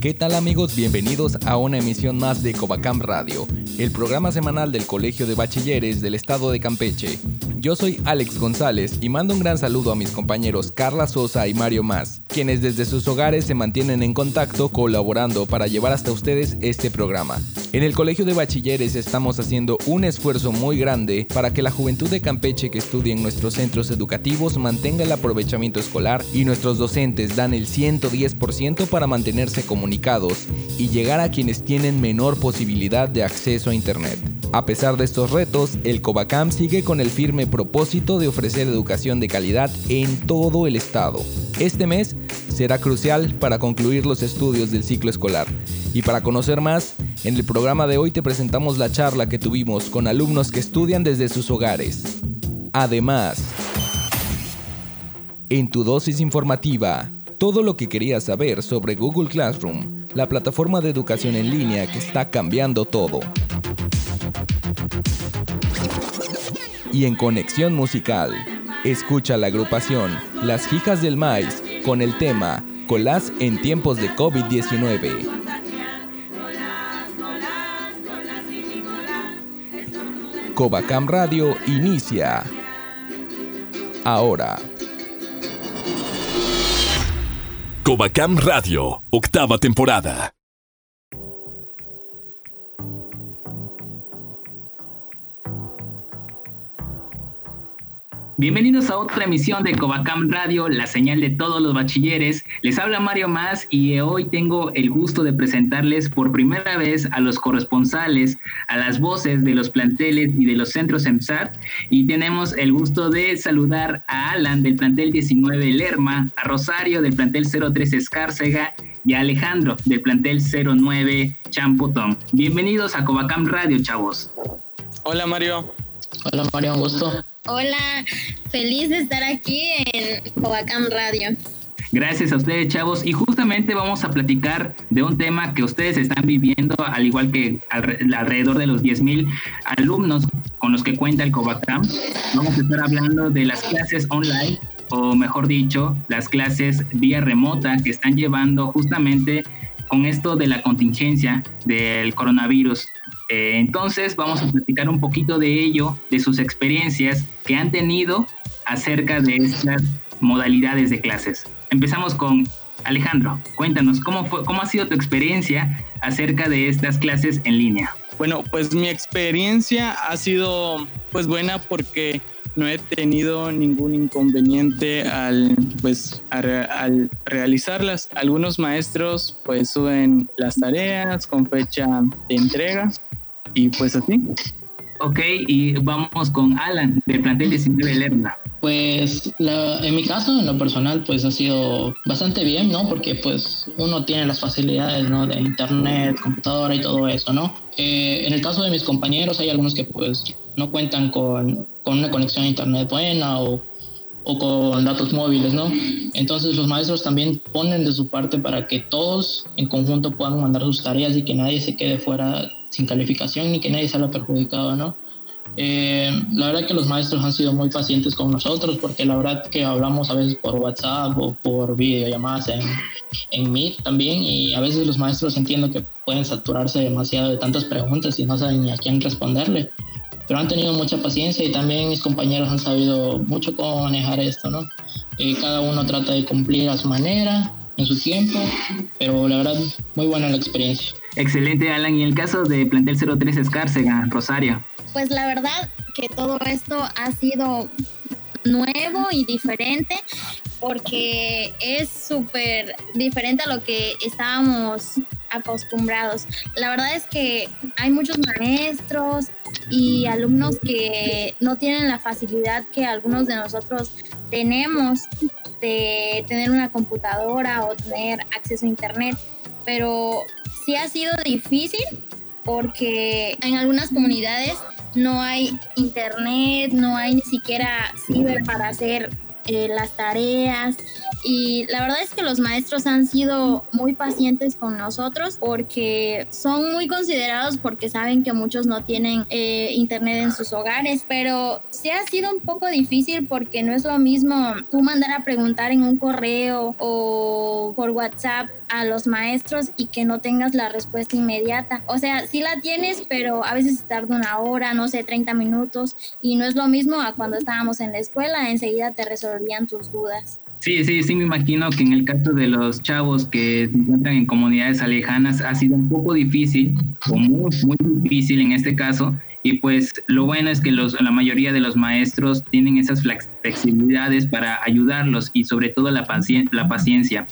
¿Qué tal amigos? Bienvenidos a una emisión más de Covacam Radio, el programa semanal del Colegio de Bachilleres del Estado de Campeche. Yo soy Alex González y mando un gran saludo a mis compañeros Carla Sosa y Mario Más, quienes desde sus hogares se mantienen en contacto colaborando para llevar hasta ustedes este programa. En el Colegio de Bachilleres estamos haciendo un esfuerzo muy grande para que la juventud de Campeche que estudia en nuestros centros educativos mantenga el aprovechamiento escolar y nuestros docentes dan el 110% para mantenerse comunicados y llegar a quienes tienen menor posibilidad de acceso a Internet. A pesar de estos retos, el Covacam sigue con el firme propósito de ofrecer educación de calidad en todo el estado. Este mes será crucial para concluir los estudios del ciclo escolar. Y para conocer más, en el programa de hoy te presentamos la charla que tuvimos con alumnos que estudian desde sus hogares. Además, en tu dosis informativa, todo lo que querías saber sobre Google Classroom, la plataforma de educación en línea que está cambiando todo. Y en Conexión Musical, escucha la agrupación Las Hijas del Maíz con el tema Colás en tiempos de COVID-19. Covacam Radio inicia ahora. Covacam Radio, octava temporada. Bienvenidos a otra emisión de Covacam Radio, la señal de todos los bachilleres. Les habla Mario Más y hoy tengo el gusto de presentarles por primera vez a los corresponsales, a las voces de los planteles y de los centros EMSAT. Y tenemos el gusto de saludar a Alan del plantel 19 Lerma, a Rosario del plantel 03 Escárcega y a Alejandro del plantel 09 Champotón. Bienvenidos a Covacam Radio, chavos. Hola Mario. Hola Mario, un gusto. Hola, feliz de estar aquí en Covacam Radio. Gracias a ustedes, chavos. Y justamente vamos a platicar de un tema que ustedes están viviendo, al igual que alrededor de los 10.000 alumnos con los que cuenta el Covacam. Vamos a estar hablando de las clases online, o mejor dicho, las clases vía remota que están llevando justamente con esto de la contingencia del coronavirus. Eh, entonces vamos a platicar un poquito de ello, de sus experiencias que han tenido acerca de estas modalidades de clases. Empezamos con Alejandro. Cuéntanos, ¿cómo, fue, cómo ha sido tu experiencia acerca de estas clases en línea? Bueno, pues mi experiencia ha sido pues buena porque no he tenido ningún inconveniente al pues al realizarlas. Algunos maestros pues suben las tareas con fecha de entrega y pues así. Ok, y vamos con Alan, del plantel 19 Lerna. Pues en mi caso, en lo personal, pues ha sido bastante bien, ¿no? Porque pues uno tiene las facilidades, ¿no? De internet, computadora y todo eso, ¿no? Eh, en el caso de mis compañeros hay algunos que pues no cuentan con, con una conexión a internet buena o, o con datos móviles, ¿no? Entonces los maestros también ponen de su parte para que todos en conjunto puedan mandar sus tareas y que nadie se quede fuera sin calificación ni que nadie salga perjudicado, ¿no? Eh, la verdad que los maestros han sido muy pacientes con nosotros porque la verdad que hablamos a veces por WhatsApp o por videollamadas en, en Meet también y a veces los maestros entiendo que pueden saturarse demasiado de tantas preguntas y no saben ni a quién responderle, pero han tenido mucha paciencia y también mis compañeros han sabido mucho cómo manejar esto, ¿no? Eh, cada uno trata de cumplir a su manera, en su tiempo, pero la verdad muy buena la experiencia. Excelente, Alan. Y el caso de Plantel 03 Escárcega, Rosario. Pues la verdad que todo esto ha sido nuevo y diferente porque es súper diferente a lo que estábamos acostumbrados. La verdad es que hay muchos maestros y alumnos que no tienen la facilidad que algunos de nosotros tenemos de tener una computadora o tener acceso a internet, pero sí ha sido difícil porque en algunas comunidades no hay internet, no hay ni siquiera ciber para hacer eh, las tareas. Y la verdad es que los maestros han sido muy pacientes con nosotros porque son muy considerados porque saben que muchos no tienen eh, internet en sus hogares, pero sí ha sido un poco difícil porque no es lo mismo tú mandar a preguntar en un correo o por WhatsApp a los maestros y que no tengas la respuesta inmediata. O sea, sí la tienes, pero a veces tarda una hora, no sé, 30 minutos y no es lo mismo a cuando estábamos en la escuela, enseguida te resolvían tus dudas. Sí, sí, sí, me imagino que en el caso de los chavos que se encuentran en comunidades alejanas ha sido un poco difícil, o muy, muy difícil en este caso, y pues lo bueno es que los, la mayoría de los maestros tienen esas flexibilidades para ayudarlos y sobre todo la, la paciencia.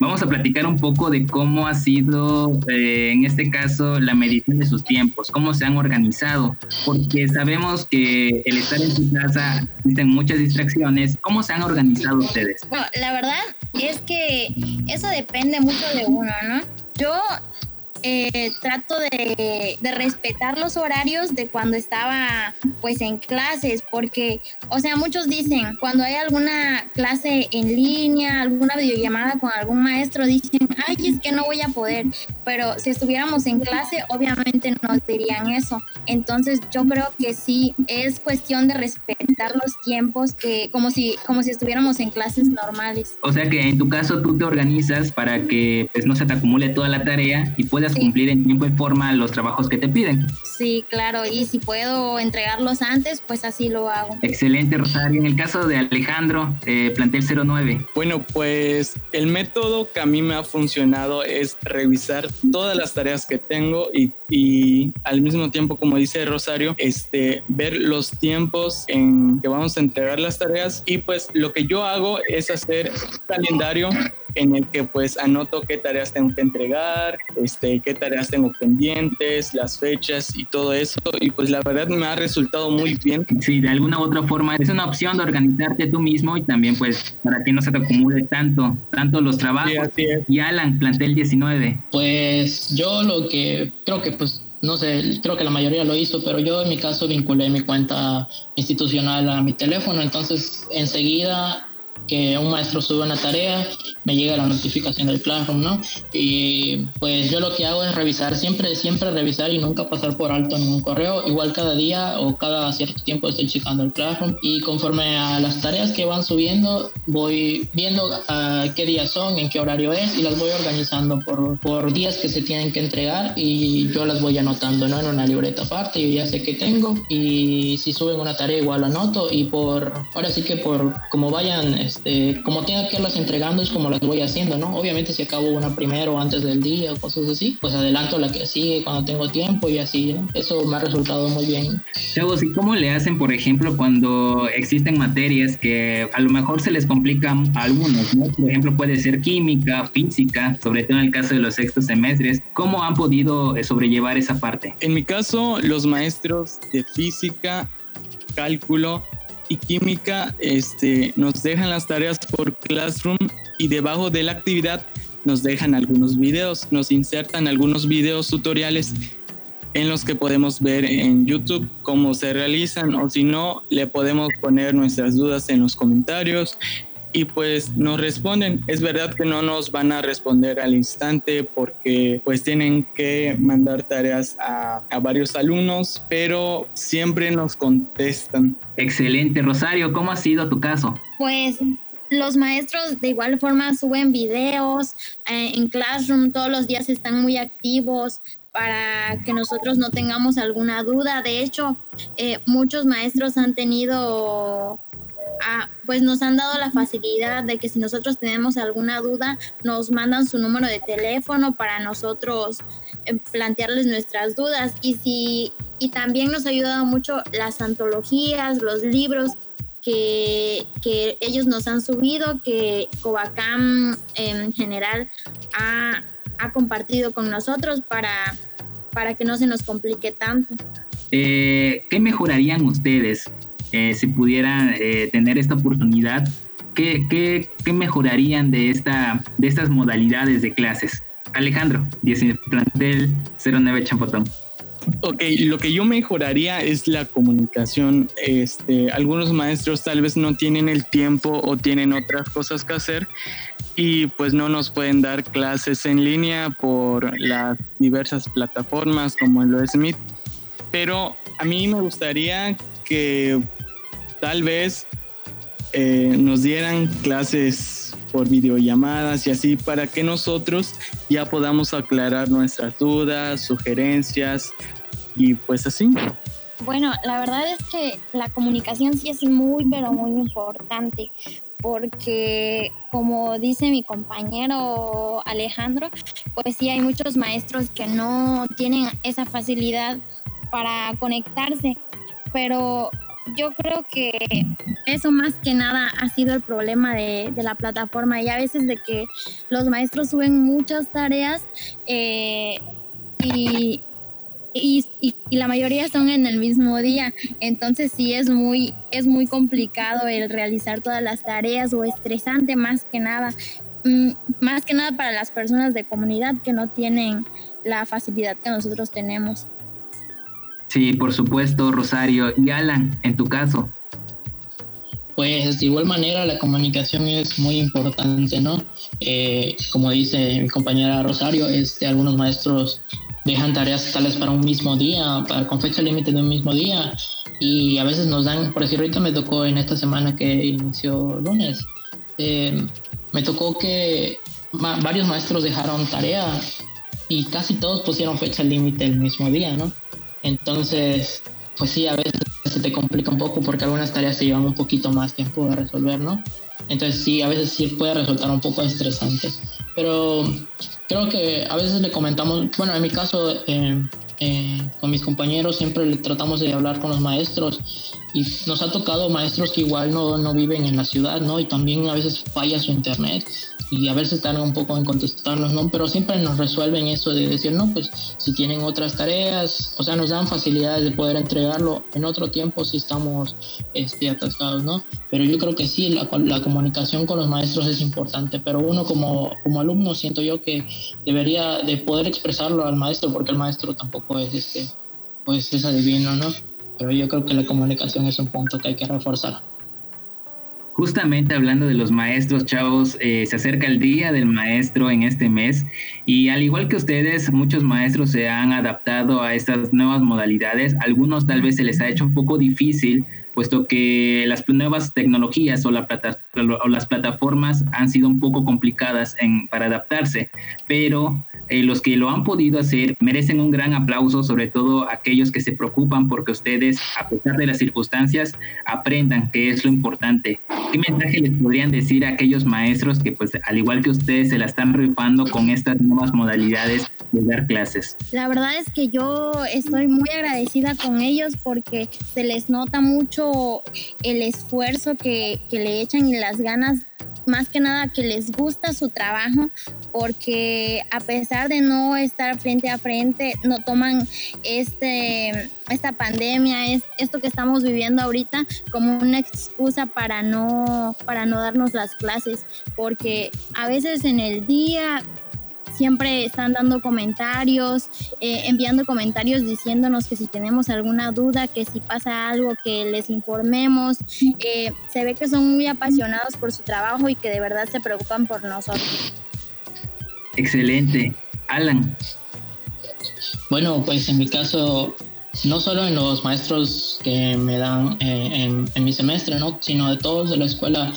Vamos a platicar un poco de cómo ha sido eh, en este caso la medición de sus tiempos, cómo se han organizado, porque sabemos que el estar en su casa existen muchas distracciones. ¿Cómo se han organizado ustedes? Bueno, la verdad es que eso depende mucho de uno, ¿no? Yo eh, trato de, respetar los horarios de cuando estaba pues en clases, porque, o sea, muchos dicen, cuando hay alguna clase en línea, alguna videollamada con algún maestro, dicen, ay, es que no voy a poder, pero si estuviéramos en clase, obviamente nos dirían eso. Entonces yo creo que sí, es cuestión de respetar los tiempos, que como si, como si estuviéramos en clases normales. O sea que en tu caso tú te organizas para que pues, no se te acumule toda la tarea y puedas cumplir en tiempo y forma los trabajos que te piden. Sí, claro, y si puedo entregarlos antes, pues así lo hago. Excelente, Rosario. En el caso de Alejandro, eh, plantel 09. Bueno, pues el método que a mí me ha funcionado es revisar todas las tareas que tengo y, y al mismo tiempo, como dice Rosario, este, ver los tiempos en que vamos a entregar las tareas. Y pues lo que yo hago es hacer un calendario en el que pues anoto qué tareas tengo que entregar, este, qué tareas tengo pendientes, las fechas y todo eso. Y pues la verdad me ha resultado muy bien. Sí, de alguna u otra forma es una opción de organizarte tú mismo y también pues para que no se te acumule tanto, tanto los trabajos. y Alan, plantel 19. Pues yo lo que creo que pues no sé, creo que la mayoría lo hizo, pero yo en mi caso vinculé mi cuenta institucional a mi teléfono, entonces enseguida que un maestro sube una tarea, me llega la notificación del Classroom, ¿no? Y pues yo lo que hago es revisar, siempre, siempre revisar y nunca pasar por alto ningún correo. Igual cada día o cada cierto tiempo estoy checando el Classroom y conforme a las tareas que van subiendo, voy viendo a qué días son, en qué horario es y las voy organizando por, por días que se tienen que entregar y yo las voy anotando, ¿no? En una libreta aparte, yo ya sé qué tengo y si suben una tarea igual la anoto y por, ahora sí que por como vayan este, como tenga que irlas entregando es como las voy haciendo, ¿no? Obviamente si acabo una primero antes del día o cosas así, pues adelanto la que sigue cuando tengo tiempo y así, ¿no? Eso me ha resultado muy bien. Chavos, ¿y cómo le hacen, por ejemplo, cuando existen materias que a lo mejor se les complican a algunos, ¿no? Por ejemplo, puede ser química, física, sobre todo en el caso de los sextos semestres. ¿Cómo han podido eh, sobrellevar esa parte? En mi caso, los maestros de física, cálculo, y química este, nos dejan las tareas por Classroom y debajo de la actividad nos dejan algunos videos, nos insertan algunos videos tutoriales en los que podemos ver en YouTube cómo se realizan o si no, le podemos poner nuestras dudas en los comentarios y pues nos responden. Es verdad que no nos van a responder al instante porque pues tienen que mandar tareas a, a varios alumnos, pero siempre nos contestan. Excelente, Rosario, ¿cómo ha sido tu caso? Pues los maestros de igual forma suben videos eh, en Classroom, todos los días están muy activos para que nosotros no tengamos alguna duda. De hecho, eh, muchos maestros han tenido pues nos han dado la facilidad de que si nosotros tenemos alguna duda, nos mandan su número de teléfono para nosotros eh, plantearles nuestras dudas. Y, si, y también nos ha ayudado mucho las antologías, los libros que, que ellos nos han subido, que Covacam en general ha, ha compartido con nosotros para, para que no se nos complique tanto. Eh, ¿Qué mejorarían ustedes eh, si pudieran eh, tener esta oportunidad, ¿qué, qué, qué mejorarían de, esta, de estas modalidades de clases? Alejandro, 19 plantel 09 Champotón. Ok, lo que yo mejoraría es la comunicación. Este, algunos maestros tal vez no tienen el tiempo o tienen otras cosas que hacer y pues no nos pueden dar clases en línea por las diversas plataformas como lo es Meet. Pero a mí me gustaría que tal vez eh, nos dieran clases por videollamadas y así para que nosotros ya podamos aclarar nuestras dudas, sugerencias y pues así. Bueno, la verdad es que la comunicación sí es muy, pero muy importante, porque como dice mi compañero Alejandro, pues sí hay muchos maestros que no tienen esa facilidad para conectarse, pero yo creo que eso más que nada ha sido el problema de, la plataforma y a veces de que los maestros suben muchas tareas eh, y, y, la mayoría son en el mismo día. Entonces sí es muy, es muy complicado el realizar todas las tareas o estresante más que nada. Mm, más que nada para las personas de comunidad que no tienen la facilidad que nosotros tenemos. Sí, por supuesto, Rosario. Y Alan, en tu caso. Pues de igual manera la comunicación es muy importante, ¿no? Eh, como dice mi compañera Rosario, este, algunos maestros dejan tareas tales para un mismo día, para, con fecha límite de un mismo día, y a veces nos dan, por decir, ahorita me tocó en esta semana que inició lunes, eh, me tocó que varios maestros dejaron tarea y casi todos pusieron fecha límite el mismo día, ¿no? Entonces, pues sí, a veces se te complica un poco porque algunas tareas se llevan un poquito más tiempo de resolver, ¿no? Entonces sí, a veces sí puede resultar un poco estresante. Pero creo que a veces le comentamos, bueno, en mi caso, eh, eh, con mis compañeros siempre tratamos de hablar con los maestros y nos ha tocado maestros que igual no, no viven en la ciudad, ¿no? Y también a veces falla su internet y a veces tardan un poco en contestarnos, ¿no? Pero siempre nos resuelven eso de decir, no, pues si tienen otras tareas, o sea, nos dan facilidades de poder entregarlo en otro tiempo si estamos este, atascados, ¿no? Pero yo creo que sí, la, la comunicación con los maestros es importante, pero uno como, como alumno siento yo que debería de poder expresarlo al maestro, porque el maestro tampoco es, este, pues es adivino, ¿no? Yo creo que la comunicación es un punto que hay que reforzar. Justamente hablando de los maestros, chavos, eh, se acerca el Día del Maestro en este mes y al igual que ustedes, muchos maestros se han adaptado a estas nuevas modalidades. Algunos tal vez se les ha hecho un poco difícil, puesto que las nuevas tecnologías o, la o las plataformas han sido un poco complicadas para adaptarse, pero los que lo han podido hacer merecen un gran aplauso, sobre todo aquellos que se preocupan porque ustedes, a pesar de las circunstancias, aprendan que es lo importante. ¿Qué mensaje les podrían decir a aquellos maestros que, pues, al igual que ustedes, se la están rifando con estas nuevas modalidades de dar clases? La verdad es que yo estoy muy agradecida con ellos porque se les nota mucho el esfuerzo que, que le echan y las ganas más que nada que les gusta su trabajo porque a pesar de no estar frente a frente, no toman este, esta pandemia, es, esto que estamos viviendo ahorita como una excusa para no, para no darnos las clases, porque a veces en el día siempre están dando comentarios, eh, enviando comentarios diciéndonos que si tenemos alguna duda, que si pasa algo, que les informemos. Eh, se ve que son muy apasionados por su trabajo y que de verdad se preocupan por nosotros. Excelente. Alan. Bueno, pues en mi caso, no solo en los maestros que me dan eh, en, en, mi semestre, ¿no? sino de todos de la escuela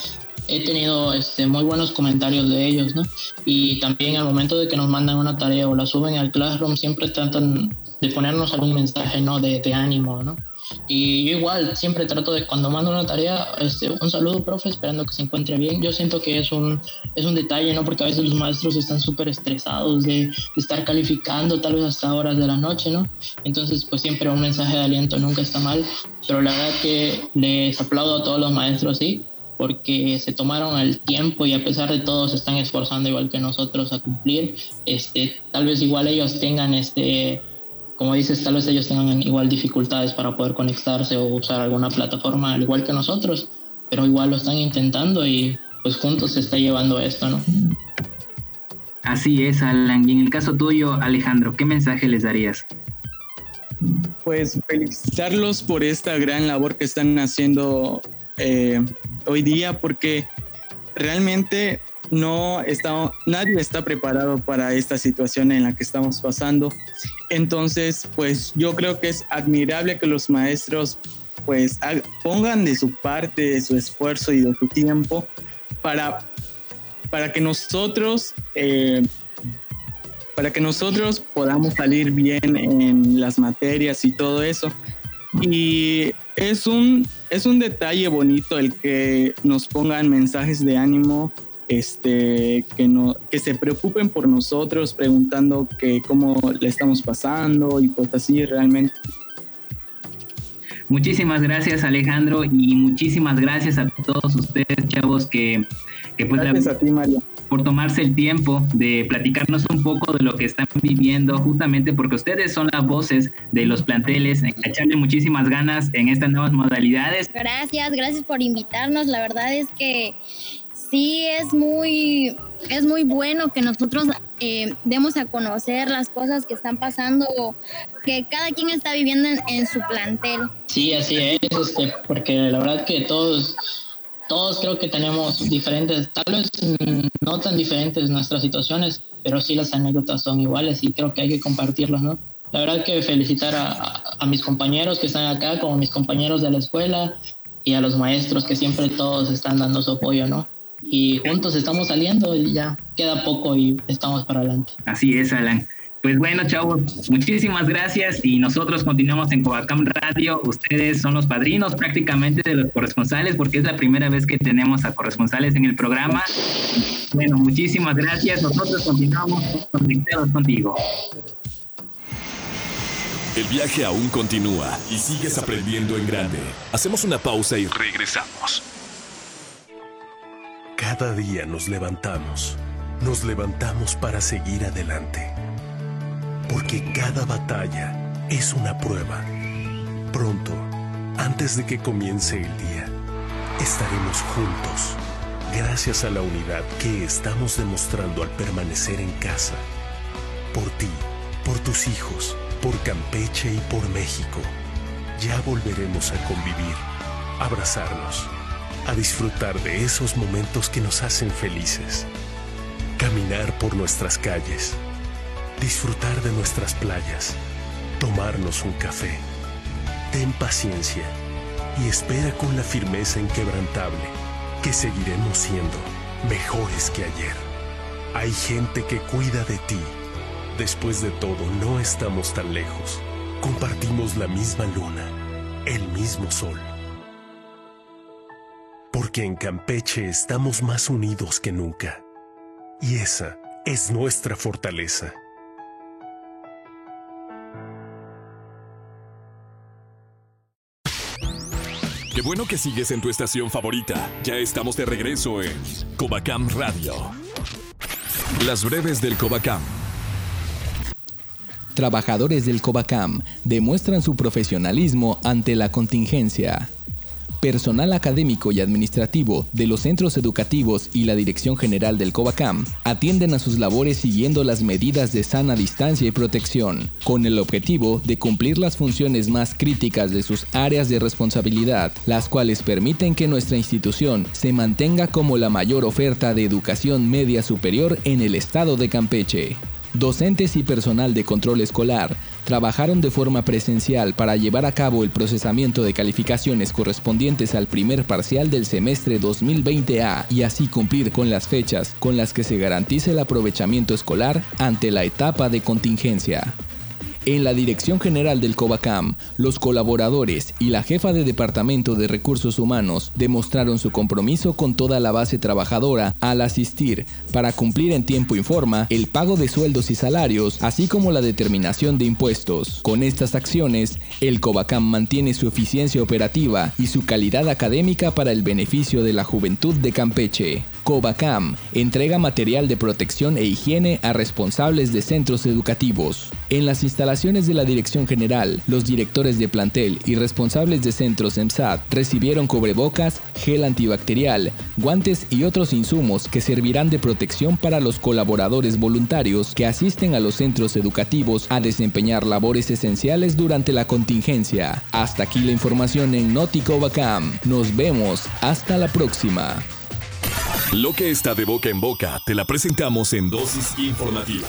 he tenido este, muy buenos comentarios de ellos, ¿no? Y también al momento de que nos mandan una tarea o la suben al Classroom, siempre tratan de ponernos algún mensaje, ¿no? De, de ánimo, ¿no? Y yo igual siempre trato de cuando mando una tarea, este, un saludo, profe, esperando que se encuentre bien. Yo siento que es un, es un detalle, ¿no? Porque a veces los maestros están súper estresados de, de, estar calificando tal vez hasta horas de la noche, ¿no? Entonces, pues siempre un mensaje de aliento nunca está mal. Pero la verdad que les aplaudo a todos los maestros, sí porque se tomaron el tiempo y a pesar de todo se están esforzando igual que nosotros a cumplir. Este, tal vez igual ellos tengan, este, como dices, tal vez ellos tengan igual dificultades para poder conectarse o usar alguna plataforma al igual que nosotros, pero igual lo están intentando y pues juntos se está llevando esto, ¿no? Así es, Alan. Y en el caso tuyo, Alejandro, ¿qué mensaje les darías? pues felicitarlos por esta gran labor que están haciendo eh, hoy día porque realmente no está, nadie está preparado para esta situación en la que estamos pasando. Entonces, pues yo creo que es admirable que los maestros pues pongan de su parte, de su esfuerzo y de su tiempo para, para que nosotros eh, para que nosotros podamos salir bien en las materias y todo eso. Y es un, es un detalle bonito el que nos pongan mensajes de ánimo, este, que, no, que se preocupen por nosotros, preguntando que cómo le estamos pasando y pues así realmente. Muchísimas gracias Alejandro y muchísimas gracias a todos ustedes chavos que, que pues gracias a ti María por tomarse el tiempo de platicarnos un poco de lo que están viviendo, justamente porque ustedes son las voces de los planteles, echarle muchísimas ganas en estas nuevas modalidades. Gracias, gracias por invitarnos. La verdad es que sí es muy, es muy bueno que nosotros eh, demos a conocer las cosas que están pasando, que cada quien está viviendo en, su plantel. Sí, así es, este, porque la verdad que todos todos creo que tenemos diferentes, tal vez no tan diferentes nuestras situaciones, pero sí las anécdotas son iguales y creo que hay que compartirlas, ¿no? La verdad que felicitar a, mis compañeros que están acá, como mis compañeros de la escuela y a los maestros que siempre todos están dando su apoyo, ¿no? Y juntos estamos saliendo y ya queda poco y estamos para adelante. Así es, Alan. Pues bueno, chavos, muchísimas gracias y nosotros continuamos en Covacam Radio. Ustedes son los padrinos prácticamente de los corresponsales porque es la primera vez que tenemos a corresponsales en el programa. Bueno, muchísimas gracias. Nosotros continuamos conectados contigo. El viaje aún continúa y sigues aprendiendo en grande. Hacemos una pausa y regresamos. Cada día nos levantamos. Nos levantamos para seguir adelante porque cada batalla es una prueba. Pronto, antes de que comience el día, estaremos juntos, gracias a la unidad que estamos demostrando al permanecer en casa. Por ti, por tus hijos, por Campeche y por México. Ya volveremos a convivir, abrazarnos, a disfrutar de esos momentos que nos hacen felices. Caminar por nuestras calles disfrutar de nuestras playas, tomarnos un café. Ten paciencia y espera con la firmeza inquebrantable que seguiremos siendo mejores que ayer. Hay gente que cuida de ti. Después de todo, no estamos tan lejos. Compartimos la misma luna, el mismo sol. Porque en Campeche estamos más unidos que nunca. Y esa es nuestra fortaleza. Qué bueno que sigues en tu estación favorita. Ya estamos de regreso en Covacam Radio. Las breves del Covacam. Trabajadores del Covacam demuestran su profesionalismo ante la contingencia personal académico y administrativo de los centros educativos y la Dirección General del COVACAM atienden a sus labores siguiendo las medidas de sana distancia y protección, con el objetivo de cumplir las funciones más críticas de sus áreas de responsabilidad, las cuales permiten que nuestra institución se mantenga como la mayor oferta de educación media superior en el estado de Campeche. Docentes y personal de control escolar trabajaron de forma presencial para llevar a cabo el procesamiento de calificaciones correspondientes al primer parcial del semestre 2020A y así cumplir con las fechas con las que se garantice el aprovechamiento escolar ante la etapa de contingencia. En la Dirección General del COVACAM, los colaboradores y la jefa de Departamento de Recursos Humanos demostraron su compromiso con toda la base trabajadora al asistir para cumplir en tiempo y forma el pago de sueldos y salarios, así como la determinación de impuestos. Con estas acciones, el COVACAM mantiene su eficiencia operativa y su calidad académica para el beneficio de la juventud de Campeche. COVACAM entrega material de protección e higiene a responsables de centros educativos. En las instalaciones de la Dirección General, los directores de plantel y responsables de centros EMSAT recibieron cubrebocas, gel antibacterial, guantes y otros insumos que servirán de protección para los colaboradores voluntarios que asisten a los centros educativos a desempeñar labores esenciales durante la contingencia. Hasta aquí la información en Nótico Bacam. Nos vemos. Hasta la próxima. Lo que está de boca en boca te la presentamos en dosis informativa.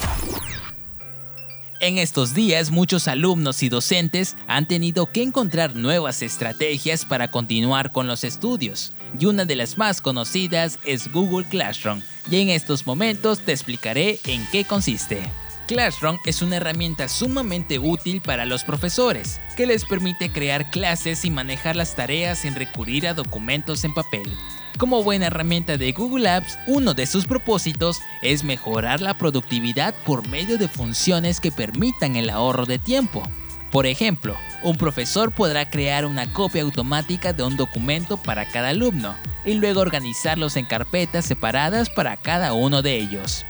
En estos días muchos alumnos y docentes han tenido que encontrar nuevas estrategias para continuar con los estudios, y una de las más conocidas es Google Classroom, y en estos momentos te explicaré en qué consiste. Classroom es una herramienta sumamente útil para los profesores, que les permite crear clases y manejar las tareas sin recurrir a documentos en papel. Como buena herramienta de Google Apps, uno de sus propósitos es mejorar la productividad por medio de funciones que permitan el ahorro de tiempo. Por ejemplo, un profesor podrá crear una copia automática de un documento para cada alumno y luego organizarlos en carpetas separadas para cada uno de ellos.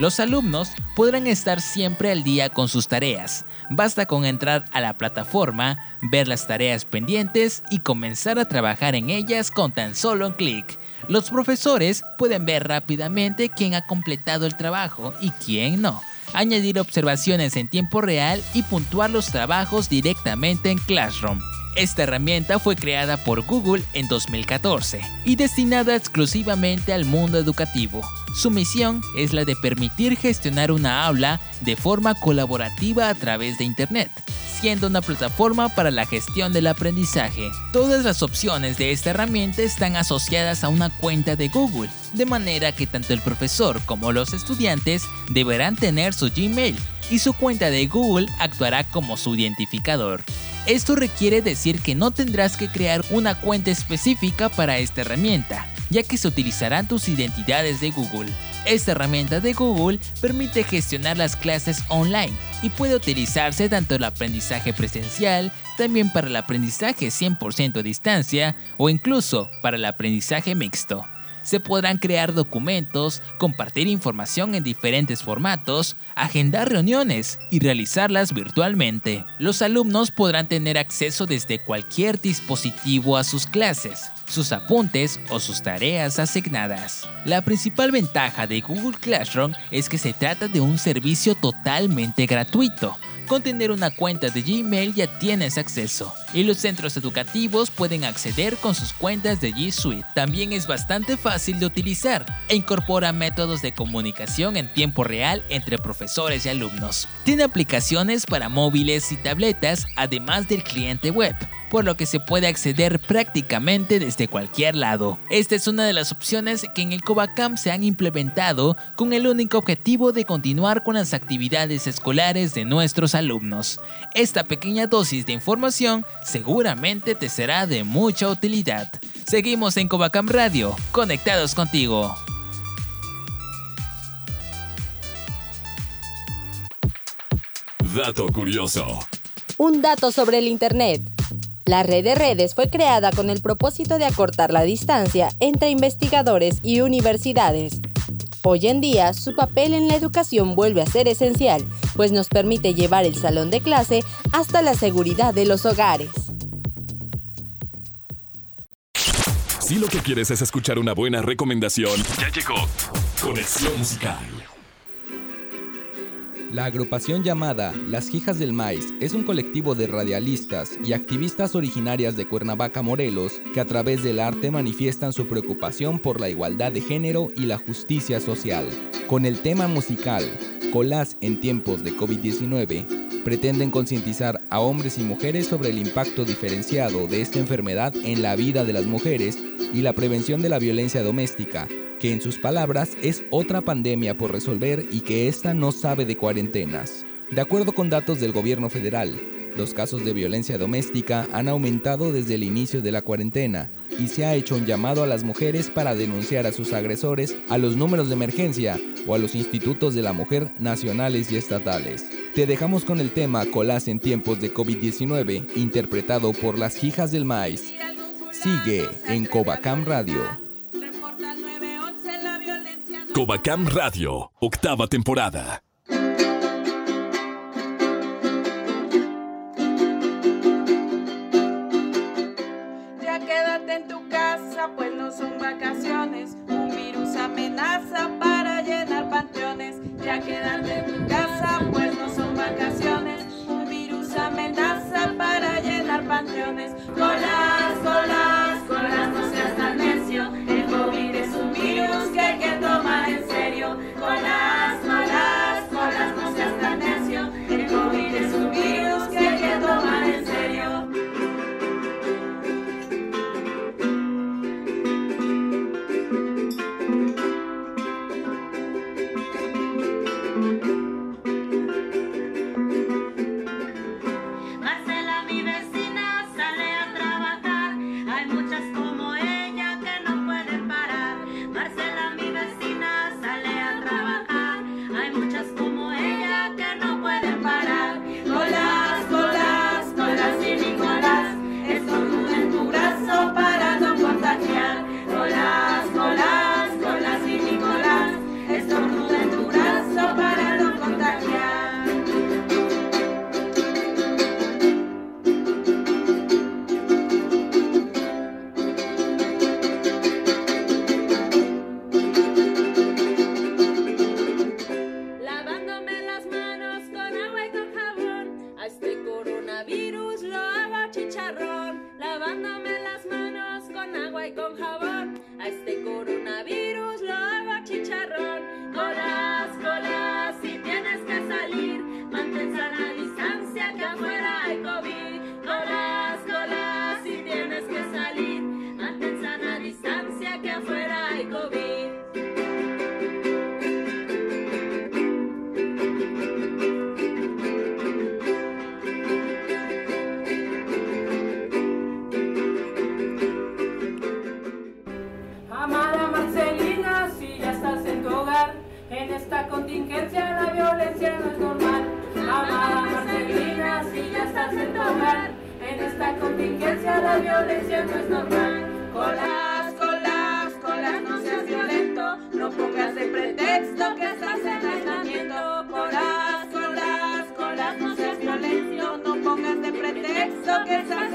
Los alumnos podrán estar siempre al día con sus tareas. Basta con entrar a la plataforma, ver las tareas pendientes y comenzar a trabajar en ellas con tan solo un clic. Los profesores pueden ver rápidamente quién ha completado el trabajo y quién no, añadir observaciones en tiempo real y puntuar los trabajos directamente en Classroom. Esta herramienta fue creada por Google en 2014 y destinada exclusivamente al mundo educativo. Su misión es la de permitir gestionar una aula de forma colaborativa a través de Internet, siendo una plataforma para la gestión del aprendizaje. Todas las opciones de esta herramienta están asociadas a una cuenta de Google, de manera que tanto el profesor como los estudiantes deberán tener su Gmail y su cuenta de Google actuará como su identificador. Esto requiere decir que no tendrás que crear una cuenta específica para esta herramienta, ya que se utilizarán tus identidades de Google. Esta herramienta de Google permite gestionar las clases online y puede utilizarse tanto el aprendizaje presencial, también para el aprendizaje 100% a distancia o incluso para el aprendizaje mixto se podrán crear documentos, compartir información en diferentes formatos, agendar reuniones y realizarlas virtualmente. Los alumnos podrán tener acceso desde cualquier dispositivo a sus clases, sus apuntes o sus tareas asignadas. La principal ventaja de Google Classroom es que se trata de un servicio totalmente gratuito con tener una cuenta de Gmail ya tienes acceso y los centros educativos pueden acceder con sus cuentas de G Suite. También es bastante fácil de utilizar e incorpora métodos de comunicación en tiempo real entre profesores y alumnos. Tiene aplicaciones para móviles y tabletas además del cliente web por lo que se puede acceder prácticamente desde cualquier lado. Esta es una de las opciones que en el Covacam se han implementado con el único objetivo de continuar con las actividades escolares de nuestros alumnos. Esta pequeña dosis de información seguramente te será de mucha utilidad. Seguimos en Covacam Radio, conectados contigo. Dato curioso. Un dato sobre el Internet. La red de redes fue creada con el propósito de acortar la distancia entre investigadores y universidades. Hoy en día, su papel en la educación vuelve a ser esencial, pues nos permite llevar el salón de clase hasta la seguridad de los hogares. Si lo que quieres es escuchar una buena recomendación, ya llegó Conexión Musical. La agrupación llamada Las Hijas del Maíz es un colectivo de radialistas y activistas originarias de Cuernavaca, Morelos, que a través del arte manifiestan su preocupación por la igualdad de género y la justicia social. Con el tema musical Colás en tiempos de COVID-19, pretenden concientizar a hombres y mujeres sobre el impacto diferenciado de esta enfermedad en la vida de las mujeres y la prevención de la violencia doméstica, que en sus palabras es otra pandemia por resolver y que esta no sabe de cuarentenas. De acuerdo con datos del gobierno federal, los casos de violencia doméstica han aumentado desde el inicio de la cuarentena y se ha hecho un llamado a las mujeres para denunciar a sus agresores a los números de emergencia o a los institutos de la mujer nacionales y estatales. Te dejamos con el tema Colás en tiempos de COVID-19, interpretado por las hijas del maíz. Sigue en Covacam Radio. Covacam Radio, octava temporada. Ya quédate en tu casa, pues no son vacaciones. Un virus amenaza para llenar panteones. Ya quédate en tu casa. Esta contingencia la violencia no es normal. Colas, colas, colas, no seas violento, no pongas de pretexto que estás en aislamiento. Colas, colas, colas, no seas violento, no pongas de pretexto que estás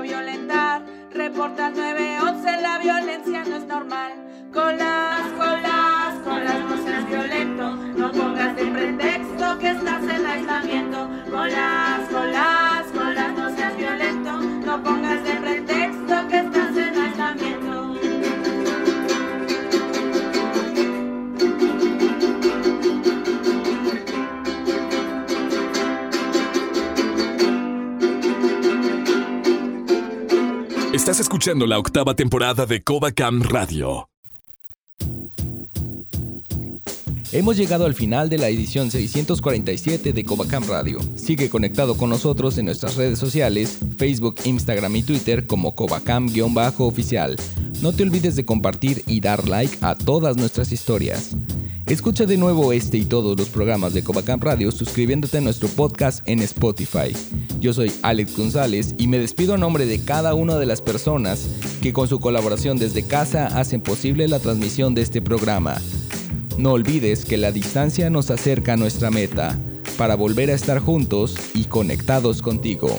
violentar, reporta al 911, la violencia no es normal. Colas, colas, colas, no seas violento, no pongas de pretexto que estás en aislamiento. Colas, colas, colas, no seas violento, no pongas de pretexto Estás escuchando la octava temporada de Covacam Radio. Hemos llegado al final de la edición 647 de Covacam Radio. Sigue conectado con nosotros en nuestras redes sociales, Facebook, Instagram y Twitter como Covacam-oficial. No te olvides de compartir y dar like a todas nuestras historias. Escucha de nuevo este y todos los programas de Covacam Radio suscribiéndote a nuestro podcast en Spotify. Yo soy Alex González y me despido a nombre de cada una de las personas que con su colaboración desde casa hacen posible la transmisión de este programa. No olvides que la distancia nos acerca a nuestra meta para volver a estar juntos y conectados contigo.